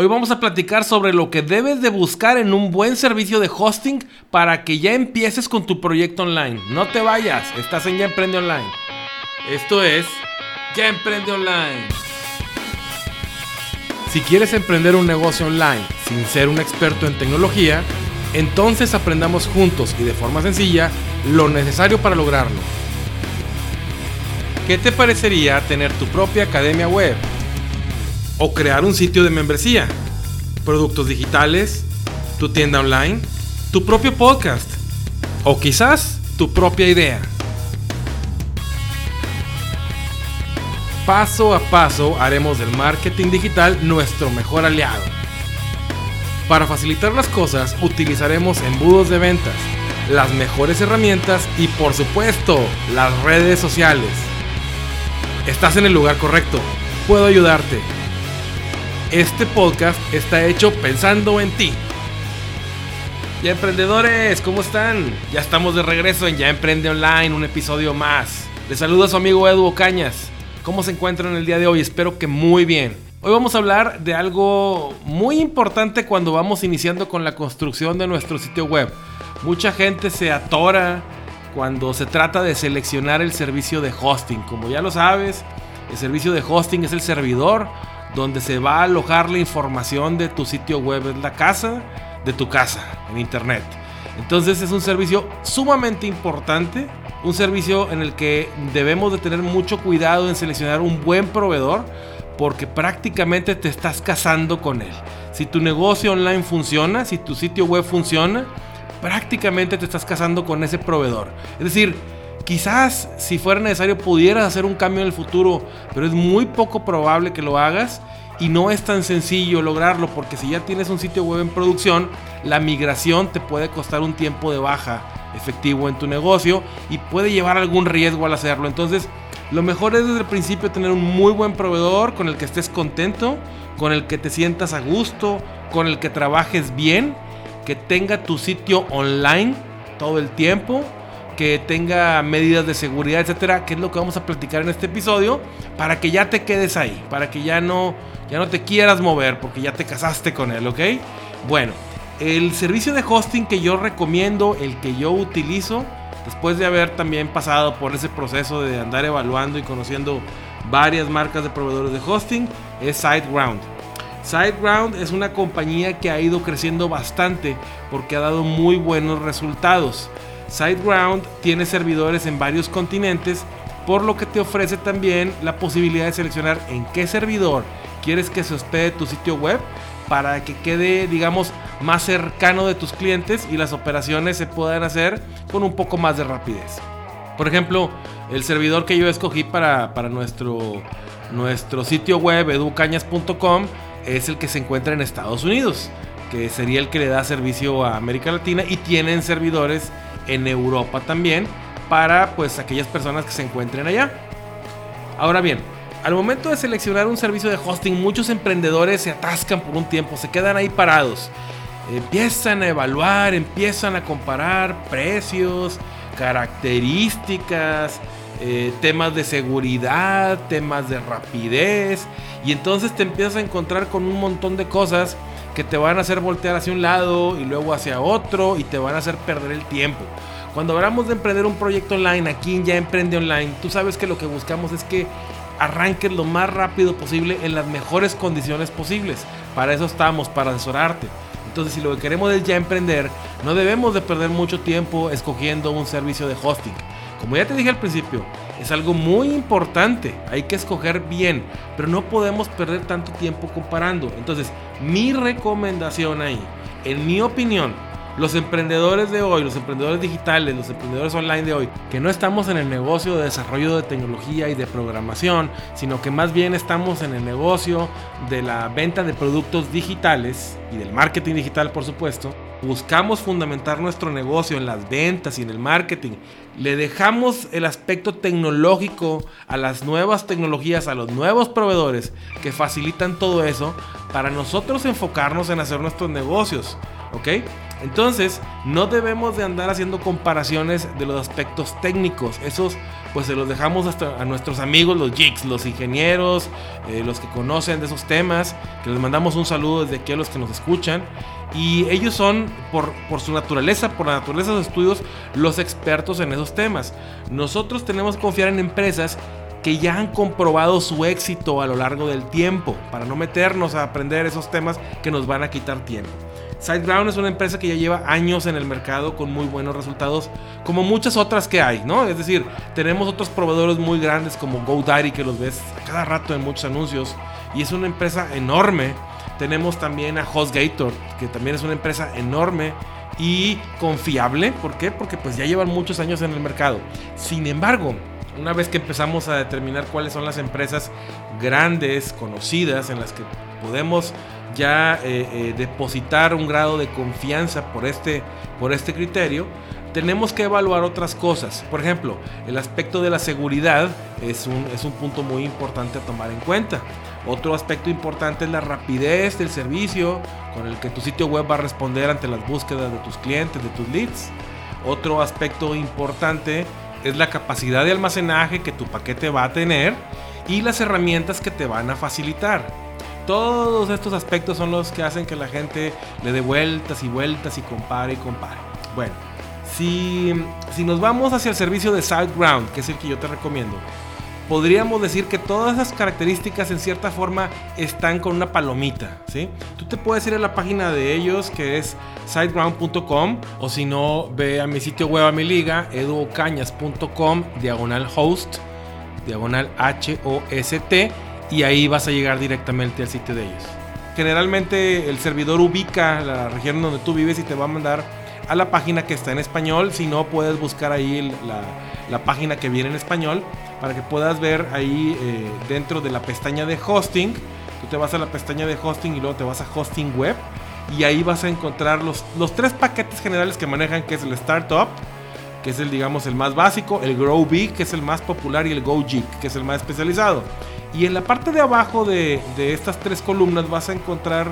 Hoy vamos a platicar sobre lo que debes de buscar en un buen servicio de hosting para que ya empieces con tu proyecto online. No te vayas, estás en Ya Emprende Online. Esto es Ya Emprende Online. Si quieres emprender un negocio online sin ser un experto en tecnología, entonces aprendamos juntos y de forma sencilla lo necesario para lograrlo. ¿Qué te parecería tener tu propia academia web? O crear un sitio de membresía, productos digitales, tu tienda online, tu propio podcast o quizás tu propia idea. Paso a paso haremos del marketing digital nuestro mejor aliado. Para facilitar las cosas utilizaremos embudos de ventas, las mejores herramientas y por supuesto las redes sociales. Estás en el lugar correcto. Puedo ayudarte. Este podcast está hecho pensando en ti. Ya emprendedores, ¿cómo están? Ya estamos de regreso en Ya Emprende Online, un episodio más. Les saluda su amigo Edu Cañas. ¿Cómo se encuentran el día de hoy? Espero que muy bien. Hoy vamos a hablar de algo muy importante cuando vamos iniciando con la construcción de nuestro sitio web. Mucha gente se atora cuando se trata de seleccionar el servicio de hosting. Como ya lo sabes, el servicio de hosting es el servidor donde se va a alojar la información de tu sitio web, es la casa de tu casa en internet. Entonces es un servicio sumamente importante, un servicio en el que debemos de tener mucho cuidado en seleccionar un buen proveedor porque prácticamente te estás casando con él. Si tu negocio online funciona, si tu sitio web funciona, prácticamente te estás casando con ese proveedor. Es decir, Quizás si fuera necesario pudieras hacer un cambio en el futuro, pero es muy poco probable que lo hagas y no es tan sencillo lograrlo porque si ya tienes un sitio web en producción, la migración te puede costar un tiempo de baja efectivo en tu negocio y puede llevar algún riesgo al hacerlo. Entonces, lo mejor es desde el principio tener un muy buen proveedor con el que estés contento, con el que te sientas a gusto, con el que trabajes bien, que tenga tu sitio online todo el tiempo que tenga medidas de seguridad, etcétera, que es lo que vamos a platicar en este episodio, para que ya te quedes ahí, para que ya no, ya no te quieras mover, porque ya te casaste con él, ¿ok? Bueno, el servicio de hosting que yo recomiendo, el que yo utilizo, después de haber también pasado por ese proceso de andar evaluando y conociendo varias marcas de proveedores de hosting, es SiteGround. SiteGround es una compañía que ha ido creciendo bastante porque ha dado muy buenos resultados. SiteGround tiene servidores en varios continentes, por lo que te ofrece también la posibilidad de seleccionar en qué servidor quieres que se hospede tu sitio web para que quede, digamos, más cercano de tus clientes y las operaciones se puedan hacer con un poco más de rapidez. Por ejemplo, el servidor que yo escogí para, para nuestro, nuestro sitio web educañas.com es el que se encuentra en Estados Unidos, que sería el que le da servicio a América Latina y tienen servidores en Europa también para pues aquellas personas que se encuentren allá. Ahora bien, al momento de seleccionar un servicio de hosting, muchos emprendedores se atascan por un tiempo, se quedan ahí parados. Empiezan a evaluar, empiezan a comparar precios, características, eh, temas de seguridad, temas de rapidez. Y entonces te empiezas a encontrar con un montón de cosas que te van a hacer voltear hacia un lado y luego hacia otro y te van a hacer perder el tiempo. Cuando hablamos de emprender un proyecto online, aquí en Ya Emprende Online, tú sabes que lo que buscamos es que arranques lo más rápido posible en las mejores condiciones posibles. Para eso estamos, para asesorarte. Entonces, si lo que queremos es ya emprender, no debemos de perder mucho tiempo escogiendo un servicio de hosting. Como ya te dije al principio, es algo muy importante, hay que escoger bien, pero no podemos perder tanto tiempo comparando. Entonces, mi recomendación ahí, en mi opinión, los emprendedores de hoy, los emprendedores digitales, los emprendedores online de hoy, que no estamos en el negocio de desarrollo de tecnología y de programación, sino que más bien estamos en el negocio de la venta de productos digitales y del marketing digital, por supuesto, buscamos fundamentar nuestro negocio en las ventas y en el marketing, le dejamos el aspecto tecnológico a las nuevas tecnologías, a los nuevos proveedores que facilitan todo eso, para nosotros enfocarnos en hacer nuestros negocios. ¿Ok? Entonces, no debemos de andar haciendo comparaciones de los aspectos técnicos. Esos, pues se los dejamos hasta a nuestros amigos, los geeks, los ingenieros, eh, los que conocen de esos temas, que les mandamos un saludo desde aquí a los que nos escuchan. Y ellos son, por, por su naturaleza, por la naturaleza de los estudios, los expertos en esos temas. Nosotros tenemos que confiar en empresas que ya han comprobado su éxito a lo largo del tiempo, para no meternos a aprender esos temas que nos van a quitar tiempo. SiteGround es una empresa que ya lleva años en el mercado con muy buenos resultados, como muchas otras que hay, ¿no? Es decir, tenemos otros proveedores muy grandes como GoDaddy que los ves a cada rato en muchos anuncios y es una empresa enorme. Tenemos también a HostGator, que también es una empresa enorme y confiable. ¿Por qué? Porque pues ya llevan muchos años en el mercado. Sin embargo, una vez que empezamos a determinar cuáles son las empresas grandes, conocidas, en las que podemos ya eh, eh, depositar un grado de confianza por este, por este criterio, tenemos que evaluar otras cosas. Por ejemplo, el aspecto de la seguridad es un, es un punto muy importante a tomar en cuenta. Otro aspecto importante es la rapidez del servicio con el que tu sitio web va a responder ante las búsquedas de tus clientes, de tus leads. Otro aspecto importante es la capacidad de almacenaje que tu paquete va a tener y las herramientas que te van a facilitar. Todos estos aspectos son los que hacen que la gente le dé vueltas y vueltas y compare y compare. Bueno, si, si nos vamos hacia el servicio de SiteGround, que es el que yo te recomiendo, podríamos decir que todas esas características en cierta forma están con una palomita, ¿sí? Tú te puedes ir a la página de ellos que es siteground.com o si no, ve a mi sitio web, a mi liga, eduocañas.com, diagonal host, diagonal H-O-S-T y ahí vas a llegar directamente al sitio de ellos. Generalmente el servidor ubica la región donde tú vives y te va a mandar a la página que está en español. Si no, puedes buscar ahí la, página que viene en español para que puedas ver ahí eh, dentro de la pestaña de hosting. Tú te vas a la pestaña de hosting y luego te vas a hosting web. Y ahí vas a encontrar los, los tres paquetes generales que manejan, que es el Startup, que es el digamos el más básico, el Grow Big, que es el más popular, y el Go Geek, que es el más especializado. Y en la parte de abajo de, estas tres columnas vas a encontrar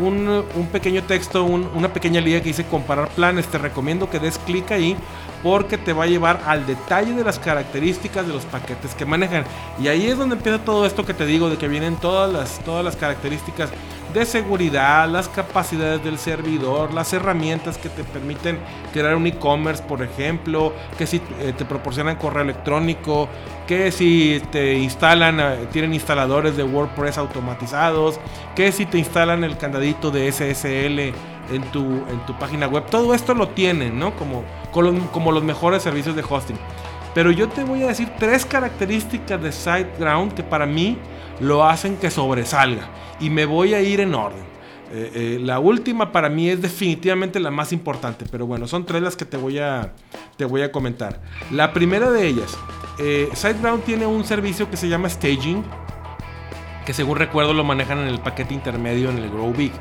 un, pequeño texto, una pequeña liga que dice comparar planes. Te recomiendo que des clic ahí porque te va a llevar al detalle de las características de los paquetes que manejan. Y ahí es donde empieza todo esto que te digo, de que vienen todas las, todas las características de seguridad, las capacidades del servidor, las herramientas que te permiten crear un e-commerce, por ejemplo, que si eh, te proporcionan correo electrónico, que si te instalan, eh, tienen instaladores de WordPress automatizados, que si te instalan el candadito de SSL en tu, en tu página web. Todo esto lo tienen, ¿no? Como, como los mejores servicios de hosting. Pero yo te voy a decir tres características de SiteGround que para mí lo hacen que sobresalga. Y me voy a ir en orden. Eh, eh, la última para mí es definitivamente la más importante, pero bueno, son tres las que te voy a, te voy a comentar. La primera de ellas, eh, SiteGround tiene un servicio que se llama Staging, que según recuerdo lo manejan en el paquete intermedio en el Grow Big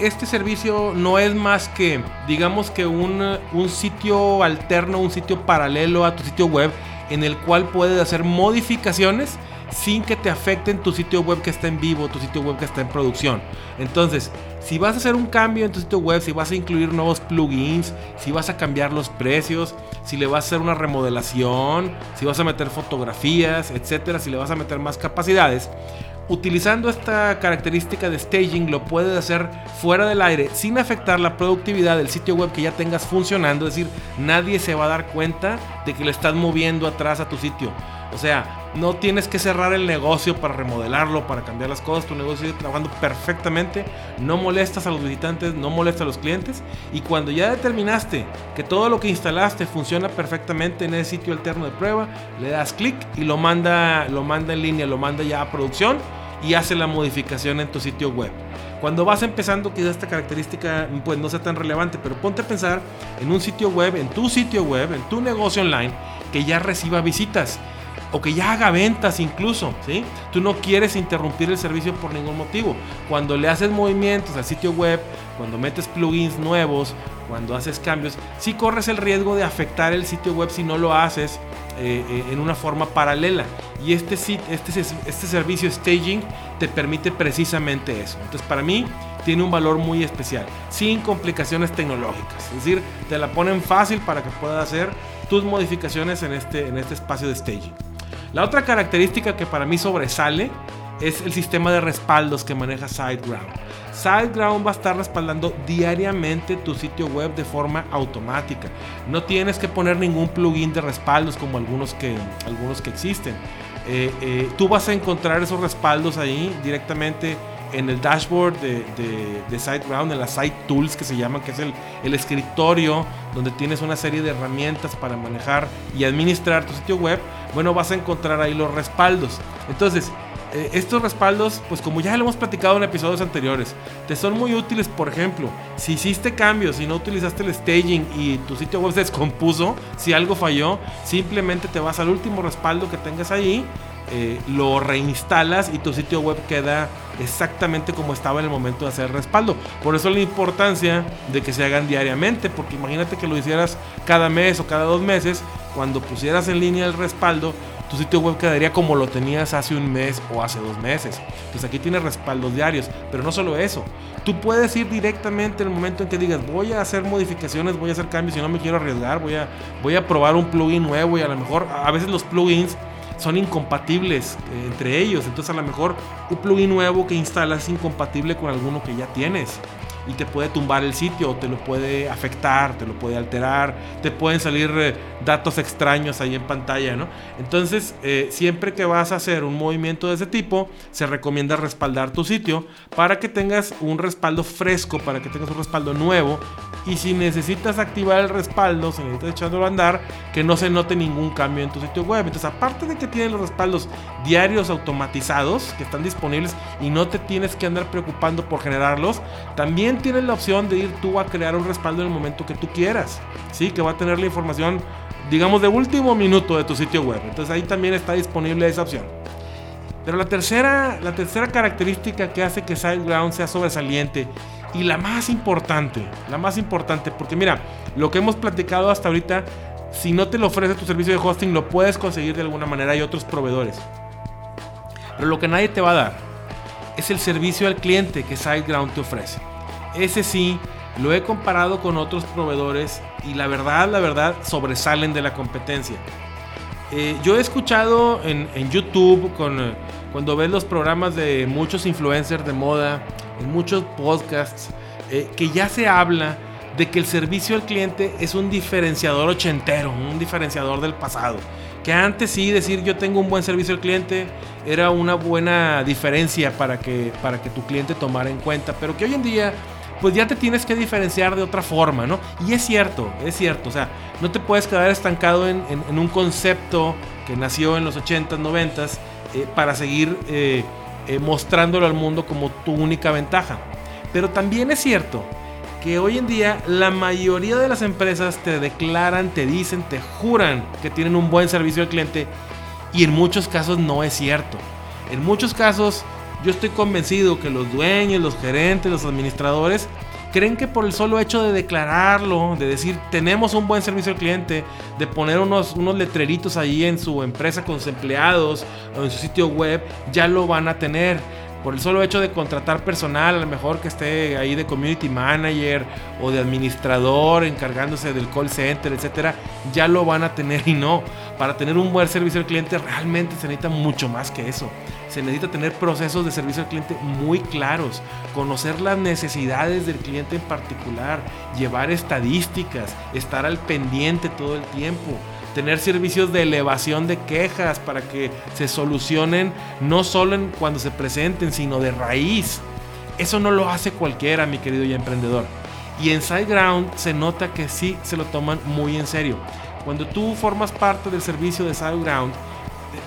este servicio no es más que, digamos que un, un, sitio alterno, un sitio paralelo a tu sitio web en el cual puedes hacer modificaciones sin que te afecten tu sitio web que está en vivo, tu sitio web que está en producción. Entonces, si vas a hacer un cambio en tu sitio web, si vas a incluir nuevos plugins, si vas a cambiar los precios, si le vas a hacer una remodelación, si vas a meter fotografías, etcétera, si le vas a meter más capacidades, utilizando esta característica de staging lo puedes hacer fuera del aire sin afectar la productividad del sitio web que ya tengas funcionando, es decir, nadie se va a dar cuenta de que le estás moviendo atrás a tu sitio. O sea, no tienes que cerrar el negocio para remodelarlo, para cambiar las cosas. Tu negocio sigue trabajando perfectamente. No molestas a los visitantes, no molestas a los clientes. Y cuando ya determinaste que todo lo que instalaste funciona perfectamente en ese sitio alterno de prueba, le das clic y lo manda, lo manda en línea, lo manda ya a producción y hace la modificación en tu sitio web. Cuando vas empezando, quizás esta característica pues no sea tan relevante, pero ponte a pensar en un sitio web, en tu sitio web, en tu negocio online que ya reciba visitas o que ya haga ventas incluso, ¿sí? Tú no quieres interrumpir el servicio por ningún motivo. Cuando le haces movimientos al sitio web, cuando metes plugins nuevos, cuando haces cambios, sí corres el riesgo de afectar el sitio web si no lo haces eh, eh, en una forma paralela. Y este, este, este servicio staging te permite precisamente eso. Entonces para mí tiene un valor muy especial, sin complicaciones tecnológicas. Es decir, te la ponen fácil para que puedas hacer tus modificaciones en este, en este espacio de staging. La otra característica que para mí sobresale es el sistema de respaldos que maneja SiteGround. SiteGround va a estar respaldando diariamente tu sitio web de forma automática. No tienes que poner ningún plugin de respaldos como algunos que, algunos que existen. Eh, eh, tú vas a encontrar esos respaldos ahí directamente en el dashboard de, de, SiteGround, en las Site Tools que se llaman, que es el, el, escritorio donde tienes una serie de herramientas para manejar y administrar tu sitio web, bueno, vas a encontrar ahí los respaldos. Entonces, eh, estos respaldos, pues como ya lo hemos platicado en episodios anteriores, te son muy útiles, por ejemplo, si hiciste cambios y no utilizaste el staging y tu sitio web se descompuso, si algo falló, simplemente te vas al último respaldo que tengas ahí, eh, lo reinstalas y tu sitio web queda exactamente como estaba en el momento de hacer el respaldo. Por eso la importancia de que se hagan diariamente, porque imagínate que lo hicieras cada mes o cada dos meses, cuando pusieras en línea el respaldo, tu sitio web quedaría como lo tenías hace un mes o hace dos meses. Entonces aquí tienes respaldos diarios, pero no solo eso. Tú puedes ir directamente en el momento en que digas, voy a hacer modificaciones, voy a hacer cambios y no me quiero arriesgar, voy a, voy a probar un plugin nuevo y a lo mejor a veces los plugins son incompatibles eh, entre ellos. Entonces a lo mejor un plugin nuevo que instalas es incompatible con alguno que ya tienes y te puede tumbar el sitio, o te lo puede afectar, te lo puede alterar, te pueden salir eh, datos extraños ahí en pantalla, ¿no? Entonces, eh, siempre que vas a hacer un movimiento de ese tipo, se recomienda respaldar tu sitio para que tengas un respaldo fresco, para que tengas un respaldo nuevo. Y si necesitas activar el respaldo, si necesitas echándolo a andar, que no se note ningún cambio en tu sitio web. Entonces, aparte de que tienen los respaldos diarios automatizados que están disponibles y no te tienes que andar preocupando por generarlos, también tienes la opción de ir tú a crear un respaldo en el momento que tú quieras. Sí, que va a tener la información, digamos, de último minuto de tu sitio web. Entonces ahí también está disponible esa opción. Pero la tercera, la tercera característica que hace que SiteGround sea sobresaliente y la más importante, la más importante, porque mira, lo que hemos platicado hasta ahorita, si no te lo ofrece tu servicio de hosting, lo puedes conseguir de alguna manera, hay otros proveedores. Pero lo que nadie te va a dar es el servicio al cliente que SiteGround te ofrece. Ese sí, lo he comparado con otros proveedores y la verdad, la verdad, sobresalen de la competencia. Eh, yo he escuchado en, YouTube, con, eh, cuando ves los programas de muchos influencers de moda, en muchos podcasts, eh, que ya se habla de que el servicio al cliente es un diferenciador ochentero, un diferenciador del pasado. Que antes sí decir yo tengo un buen servicio al cliente era una buena diferencia para que, para que tu cliente tomara en cuenta, pero que hoy en día pues ya te tienes que diferenciar de otra forma, ¿no? Y es cierto, es cierto, o sea, no te puedes quedar estancado en, un concepto que nació en los 80s, 90s, eh, para seguir eh, eh, mostrándolo al mundo como tu única ventaja. Pero también es cierto que hoy en día la mayoría de las empresas te declaran, te dicen, te juran que tienen un buen servicio al cliente y en muchos casos no es cierto. En muchos casos yo estoy convencido que los dueños, los gerentes, los administradores creen que por el solo hecho de declararlo, de decir tenemos un buen servicio al cliente, de poner unos, unos letreritos ahí en su empresa con sus empleados o en su sitio web, ya lo van a tener por el solo hecho de contratar personal, a lo mejor que esté ahí de community manager o de administrador encargándose del call center, etcétera, ya lo van a tener y no. Para tener un buen servicio al cliente realmente se necesita mucho más que eso. Se necesita tener procesos de servicio al cliente muy claros, conocer las necesidades del cliente en particular, llevar estadísticas, estar al pendiente todo el tiempo tener servicios de elevación de quejas para que se solucionen no solo en cuando se presenten, sino de raíz. Eso no lo hace cualquiera, mi querido ya emprendedor. Y en SiteGround se nota que sí se lo toman muy en serio. Cuando tú formas parte del servicio de SiteGround,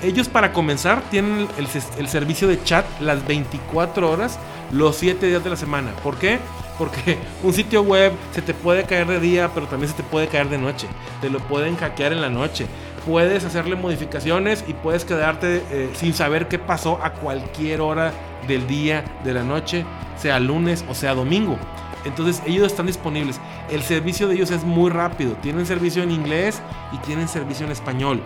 ellos para comenzar tienen el, el servicio de chat las 24 horas, los 7 días de la semana. ¿Por qué? Porque un sitio web se te puede caer de día, pero también se te puede caer de noche. Te lo pueden hackear en la noche. Puedes hacerle modificaciones y puedes quedarte eh, sin saber qué pasó a cualquier hora del día, de la noche, sea lunes o sea domingo. Entonces ellos están disponibles. El servicio de ellos es muy rápido. Tienen servicio en inglés y tienen servicio en español.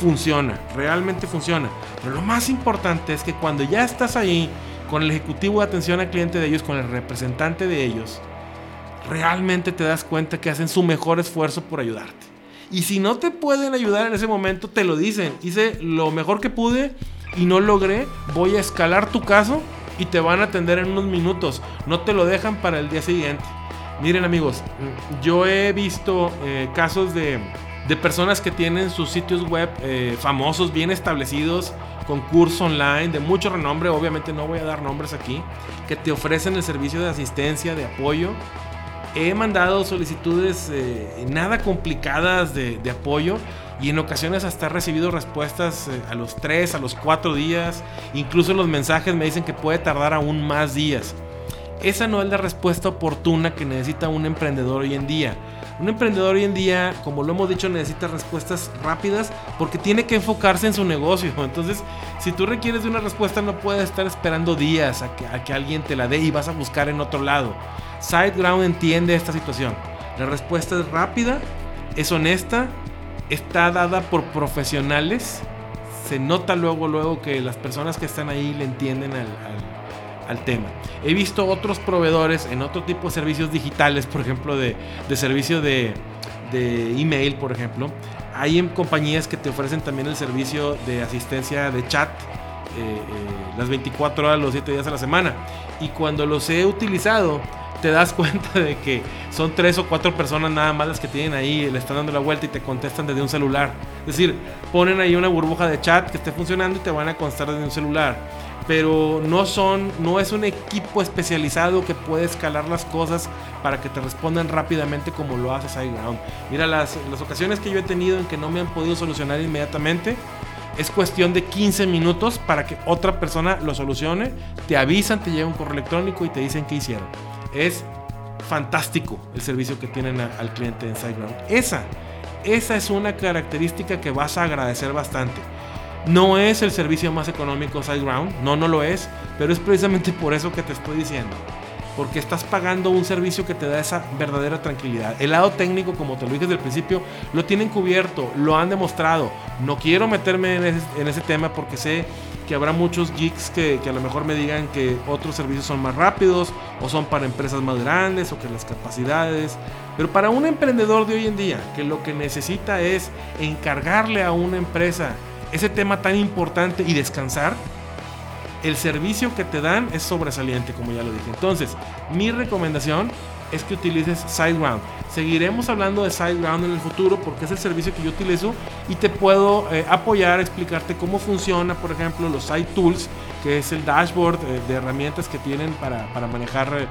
Funciona, realmente funciona. Pero lo más importante es que cuando ya estás ahí con el ejecutivo de atención al cliente de ellos, con el representante de ellos, realmente te das cuenta que hacen su mejor esfuerzo por ayudarte. Y si no te pueden ayudar en ese momento, te lo dicen. Hice lo mejor que pude y no logré. Voy a escalar tu caso y te van a atender en unos minutos. No te lo dejan para el día siguiente. Miren amigos, yo he visto eh, casos de, personas que tienen sus sitios web eh, famosos, bien establecidos, con curso online de mucho renombre, obviamente no voy a dar nombres aquí, que te ofrecen el servicio de asistencia, de apoyo. He mandado solicitudes eh, nada complicadas de, apoyo y en ocasiones hasta he recibido respuestas a los 3, a los 4 días. Incluso los mensajes me dicen que puede tardar aún más días. Esa no es la respuesta oportuna que necesita un emprendedor hoy en día. Un emprendedor hoy en día, como lo hemos dicho, necesita respuestas rápidas porque tiene que enfocarse en su negocio. Entonces, si tú requieres de una respuesta, no puedes estar esperando días a que, alguien te la dé y vas a buscar en otro lado. SiteGround entiende esta situación. La respuesta es rápida, es honesta, está dada por profesionales. Se nota luego, luego que las personas que están ahí le entienden al al tema. He visto otros proveedores en otro tipo de servicios digitales, por ejemplo, de, de servicio de, de email, por ejemplo. Hay en compañías que te ofrecen también el servicio de asistencia de chat eh, eh, las 24 horas, los 7 días a la semana. Y cuando los he utilizado, te das cuenta de que son tres o cuatro personas nada más las que tienen ahí, le están dando la vuelta y te contestan desde un celular. Es decir, ponen ahí una burbuja de chat que esté funcionando y te van a contestar desde un celular pero no son, no es un equipo especializado que puede escalar las cosas para que te respondan rápidamente como lo hace SiteGround. Mira, las, las ocasiones que yo he tenido en que no me han podido solucionar inmediatamente, es cuestión de 15 minutos para que otra persona lo solucione, te avisan, te llega un correo electrónico y te dicen qué hicieron. Es fantástico el servicio que tienen al cliente en SiteGround. Esa, esa es una característica que vas a agradecer bastante. No es el servicio más económico SiteGround, no, no lo es, pero es precisamente por eso que te estoy diciendo. Porque estás pagando un servicio que te da esa verdadera tranquilidad. El lado técnico, como te lo dije desde el principio, lo tienen cubierto, lo han demostrado. No quiero meterme en ese, tema porque sé que habrá muchos geeks que, que, a lo mejor me digan que otros servicios son más rápidos o son para empresas más grandes o que las capacidades. Pero para un emprendedor de hoy en día que lo que necesita es encargarle a una empresa ese tema tan importante y descansar, el servicio que te dan es sobresaliente, como ya lo dije. Entonces, mi recomendación es que utilices SiteGround. Seguiremos hablando de SiteGround en el futuro porque es el servicio que yo utilizo y te puedo eh, apoyar explicarte cómo funciona, por ejemplo, los Site Tools, que es el dashboard eh, de herramientas que tienen para, manejar, eh,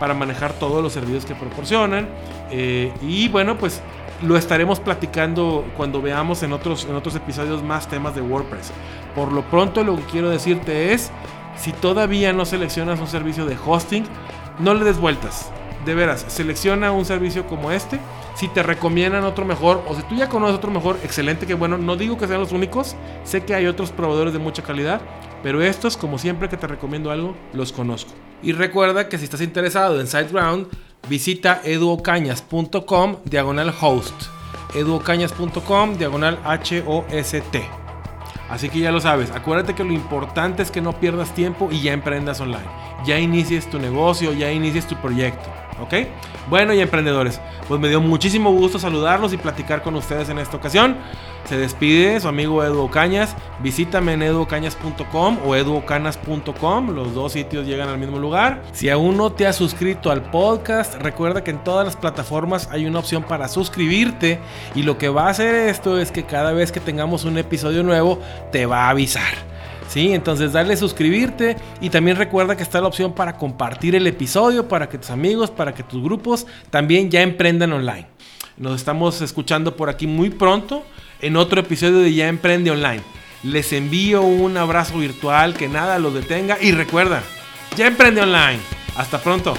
para manejar todos los servicios que proporcionan. y bueno, pues lo estaremos platicando cuando veamos en otros, en otros episodios más temas de WordPress. Por lo pronto lo que quiero decirte es, si todavía no seleccionas un servicio de hosting, no le des vueltas. De veras, selecciona un servicio como este. Si te recomiendan otro mejor o si tú ya conoces otro mejor, excelente, que bueno. No digo que sean los únicos, sé que hay otros proveedores de mucha calidad, pero estos, como siempre que te recomiendo algo, los conozco. Y recuerda que si estás interesado en SiteGround, visita eduocañas.com diagonal host. eduocañas.com diagonal H-O-S-T. Así que ya lo sabes, acuérdate que lo importante es que no pierdas tiempo y ya emprendas online. Ya inicies tu negocio, ya inicies tu proyecto. ¿Ok? Bueno, y emprendedores, pues me dio muchísimo gusto saludarlos y platicar con ustedes en esta ocasión. Se despide su amigo Edu Cañas. Visítame en educañas.com o educanas.com. Los dos sitios llegan al mismo lugar. Si aún no te has suscrito al podcast, recuerda que en todas las plataformas hay una opción para suscribirte. Y lo que va a hacer esto es que cada vez que tengamos un episodio nuevo, te va a avisar. ¿Sí? Entonces dale suscribirte y también recuerda que está la opción para compartir el episodio para que tus amigos, para que tus grupos también ya emprendan online. Nos estamos escuchando por aquí muy pronto en otro episodio de Ya Emprende Online. Les envío un abrazo virtual, que nada los detenga y recuerda, ya emprende online. Hasta pronto.